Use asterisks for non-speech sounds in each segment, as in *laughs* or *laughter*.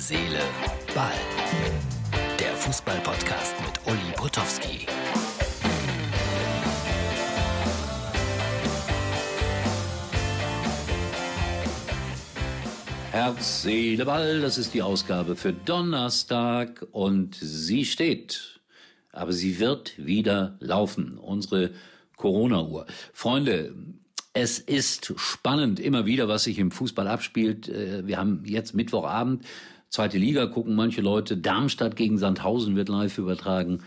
Seele, Ball. Der Fußball-Podcast mit Uli Potowski. Herz, Seele, Ball, das ist die Ausgabe für Donnerstag und sie steht. Aber sie wird wieder laufen. Unsere Corona-Uhr. Freunde, es ist spannend immer wieder, was sich im Fußball abspielt. Äh, wir haben jetzt Mittwochabend, zweite Liga, gucken manche Leute. Darmstadt gegen Sandhausen wird live übertragen.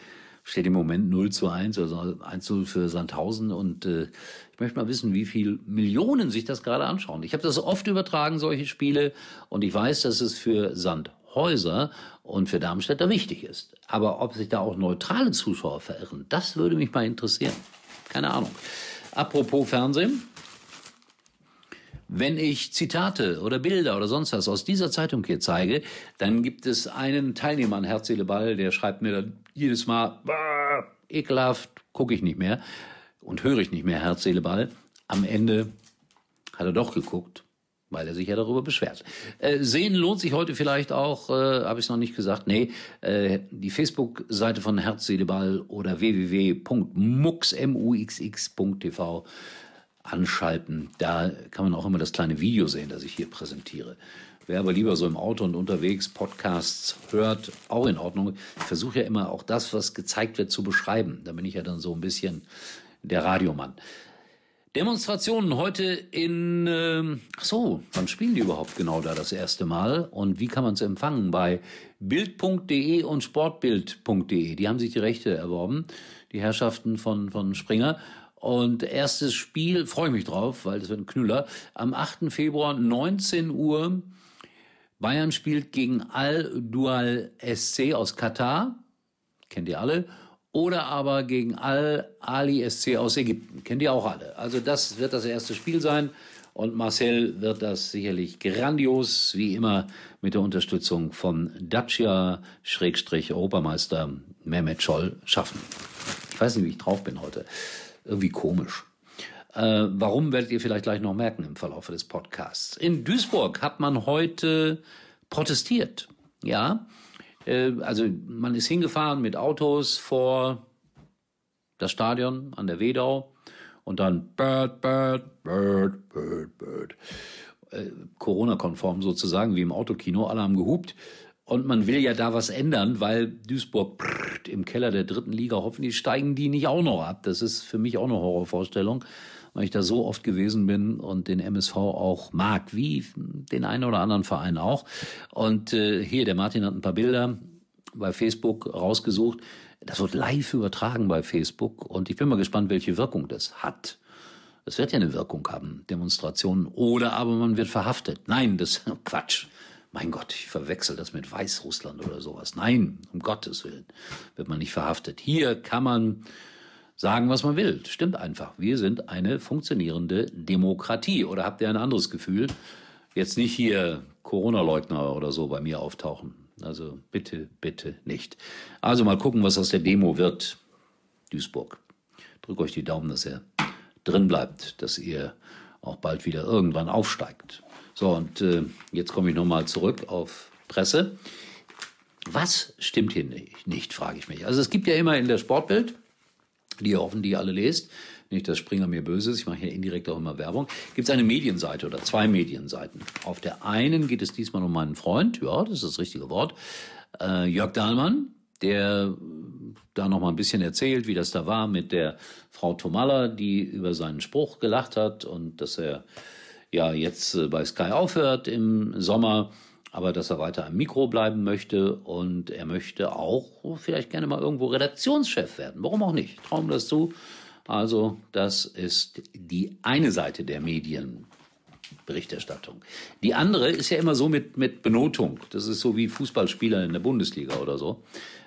Steht im Moment 0 zu 1, also 1 zu 0 für Sandhausen. Und äh, ich möchte mal wissen, wie viel Millionen sich das gerade anschauen. Ich habe das oft übertragen, solche Spiele. Und ich weiß, dass es für Sandhäuser und für Darmstädter wichtig ist. Aber ob sich da auch neutrale Zuschauer verirren, das würde mich mal interessieren. Keine Ahnung. Apropos Fernsehen. Wenn ich Zitate oder Bilder oder sonst was aus dieser Zeitung hier zeige, dann gibt es einen Teilnehmer an Herz, Seele, Ball, der schreibt mir dann jedes Mal, bah, ekelhaft, gucke ich nicht mehr und höre ich nicht mehr Herz, Seele, Ball. Am Ende hat er doch geguckt, weil er sich ja darüber beschwert. Äh, sehen lohnt sich heute vielleicht auch, äh, habe ich noch nicht gesagt, nee, äh, die Facebook-Seite von Herz, Seele, Ball oder www.muxx.tv anschalten. Da kann man auch immer das kleine Video sehen, das ich hier präsentiere. Wer aber lieber so im Auto und unterwegs Podcasts hört, auch in Ordnung. Ich versuche ja immer auch das, was gezeigt wird, zu beschreiben. Da bin ich ja dann so ein bisschen der Radiomann. Demonstrationen heute in, äh, ach so, wann spielen die überhaupt genau da das erste Mal? Und wie kann man es empfangen? Bei bild.de und sportbild.de. Die haben sich die Rechte erworben, die Herrschaften von, von Springer. Und erstes Spiel, freue ich mich drauf, weil das wird ein Knüller. Am 8. Februar, 19 Uhr. Bayern spielt gegen Al-Dual SC aus Katar. Kennt ihr alle. Oder aber gegen Al-Ali SC aus Ägypten. Kennt ihr auch alle. Also das wird das erste Spiel sein. Und Marcel wird das sicherlich grandios, wie immer, mit der Unterstützung von Dacia-Europameister Mehmet Scholl schaffen. Ich weiß nicht, wie ich drauf bin heute irgendwie komisch. Äh, warum werdet ihr vielleicht gleich noch merken im Verlauf des Podcasts. In Duisburg hat man heute protestiert. Ja, äh, also man ist hingefahren mit Autos vor das Stadion an der Wedau und dann Bird, Bird, Bird, Bird, Bird. Äh, Corona-konform sozusagen, wie im Autokino, alle haben gehupt. Und man will ja da was ändern, weil Duisburg prrrt, im Keller der dritten Liga, hoffentlich steigen die nicht auch noch ab. Das ist für mich auch eine Horrorvorstellung, weil ich da so oft gewesen bin und den MSV auch mag, wie den einen oder anderen Verein auch. Und äh, hier, der Martin hat ein paar Bilder bei Facebook rausgesucht. Das wird live übertragen bei Facebook und ich bin mal gespannt, welche Wirkung das hat. Es wird ja eine Wirkung haben, Demonstrationen, oder aber man wird verhaftet. Nein, das *laughs* Quatsch. Mein Gott, ich verwechsel das mit Weißrussland oder sowas. Nein, um Gottes Willen wird man nicht verhaftet. Hier kann man sagen, was man will. Stimmt einfach. Wir sind eine funktionierende Demokratie. Oder habt ihr ein anderes Gefühl? Jetzt nicht hier Corona-Leugner oder so bei mir auftauchen. Also bitte, bitte nicht. Also mal gucken, was aus der Demo wird. Duisburg. Drück euch die Daumen, dass er drin bleibt, dass ihr auch bald wieder irgendwann aufsteigt. So, und äh, jetzt komme ich nochmal zurück auf Presse. Was stimmt hier nicht, nicht, frage ich mich. Also es gibt ja immer in der Sportbild, die ihr hoffentlich alle lest, nicht, dass Springer mir böse ist, ich mache hier indirekt auch immer Werbung, gibt es eine Medienseite oder zwei Medienseiten. Auf der einen geht es diesmal um meinen Freund, ja, das ist das richtige Wort, äh, Jörg Dahlmann, der da noch mal ein bisschen erzählt, wie das da war mit der Frau Tomalla, die über seinen Spruch gelacht hat und dass er ja jetzt äh, bei Sky aufhört im Sommer, aber dass er weiter am Mikro bleiben möchte und er möchte auch vielleicht gerne mal irgendwo Redaktionschef werden. Warum auch nicht? Traum das zu. Also das ist die eine Seite der Medienberichterstattung. Die andere ist ja immer so mit, mit Benotung. Das ist so wie Fußballspieler in der Bundesliga oder so.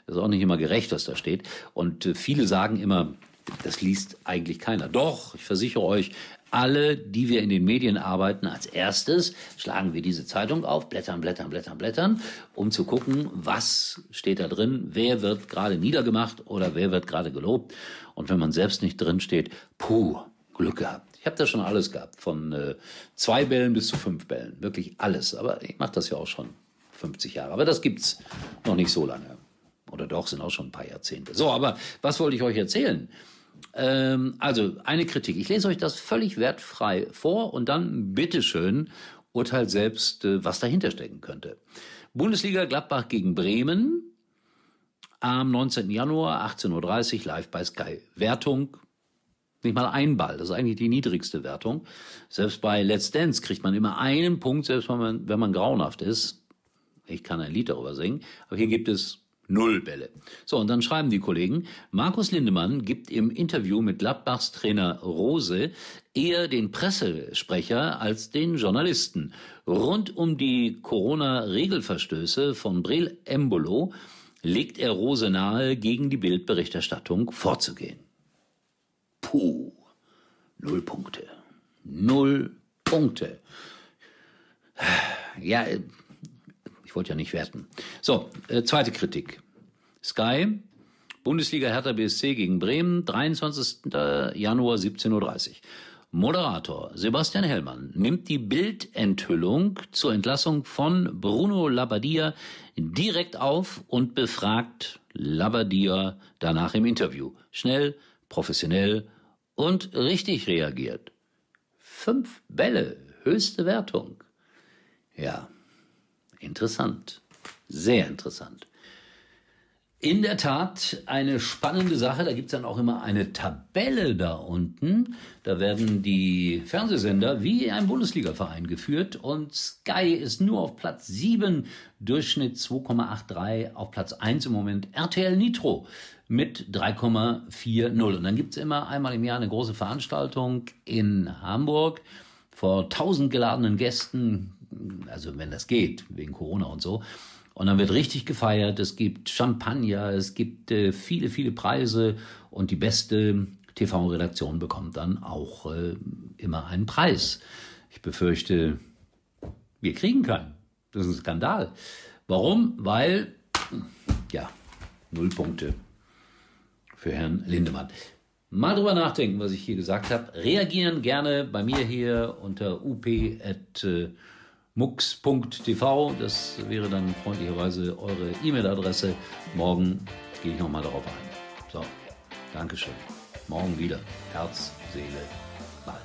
Das ist auch nicht immer gerecht, was da steht. Und äh, viele sagen immer, das liest eigentlich keiner. Doch, ich versichere euch, alle, die wir in den Medien arbeiten, als erstes schlagen wir diese Zeitung auf, blättern, blättern, blättern, blättern, um zu gucken, was steht da drin, wer wird gerade niedergemacht oder wer wird gerade gelobt. Und wenn man selbst nicht drin steht, puh, Glück gehabt. Ich habe da schon alles gehabt, von äh, zwei Bällen bis zu fünf Bällen, wirklich alles. Aber ich mache das ja auch schon 50 Jahre. Aber das gibt's noch nicht so lange. Oder doch, sind auch schon ein paar Jahrzehnte. So, aber was wollte ich euch erzählen? Ähm, also eine Kritik. Ich lese euch das völlig wertfrei vor und dann bitteschön urteilt selbst, äh, was dahinter stecken könnte. Bundesliga Gladbach gegen Bremen am 19. Januar 18.30 Uhr live bei Sky. Wertung nicht mal ein Ball. Das ist eigentlich die niedrigste Wertung. Selbst bei Let's Dance kriegt man immer einen Punkt, selbst wenn man, wenn man grauenhaft ist. Ich kann ein Lied darüber singen. Aber hier gibt es Null Bälle. So, und dann schreiben die Kollegen, Markus Lindemann gibt im Interview mit Gladbachs Trainer Rose eher den Pressesprecher als den Journalisten. Rund um die Corona-Regelverstöße von Brel Embolo legt er Rose nahe, gegen die Bildberichterstattung vorzugehen. Puh, null Punkte. Null Punkte. Ja, wollte ja nicht werten. So, äh, zweite Kritik. Sky, Bundesliga Hertha BSC gegen Bremen, 23. Januar 17.30 Uhr. Moderator Sebastian Hellmann nimmt die Bildenthüllung zur Entlassung von Bruno Labbadia direkt auf und befragt Labbadia danach im Interview. Schnell, professionell und richtig reagiert. Fünf Bälle, höchste Wertung. Ja, Interessant. Sehr interessant. In der Tat eine spannende Sache. Da gibt es dann auch immer eine Tabelle da unten. Da werden die Fernsehsender wie ein Bundesliga-Verein geführt. Und Sky ist nur auf Platz 7, Durchschnitt 2,83. Auf Platz 1 im Moment RTL Nitro mit 3,40. Und dann gibt es immer einmal im Jahr eine große Veranstaltung in Hamburg vor tausend geladenen Gästen also wenn das geht, wegen Corona und so. Und dann wird richtig gefeiert, es gibt Champagner, es gibt äh, viele, viele Preise und die beste TV-Redaktion bekommt dann auch äh, immer einen Preis. Ich befürchte, wir kriegen keinen. Das ist ein Skandal. Warum? Weil, ja, null Punkte für Herrn Lindemann. Mal drüber nachdenken, was ich hier gesagt habe. Reagieren gerne bei mir hier unter up@ mux.tv. Das wäre dann freundlicherweise eure E-Mail-Adresse. Morgen gehe ich nochmal darauf ein. So, Dankeschön. Morgen wieder. Herz, Seele, Ball.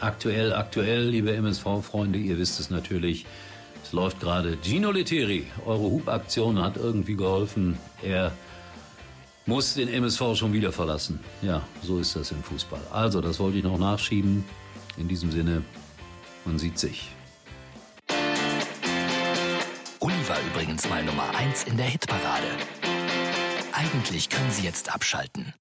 Aktuell, aktuell, liebe MSV-Freunde, ihr wisst es natürlich. Es läuft gerade. Gino Leteri, eure Hubaktion hat irgendwie geholfen. Er muss den MSV schon wieder verlassen. Ja, so ist das im Fußball. Also, das wollte ich noch nachschieben. In diesem Sinne, man sieht sich. Uli war übrigens mal Nummer 1 in der Hitparade. Eigentlich können Sie jetzt abschalten.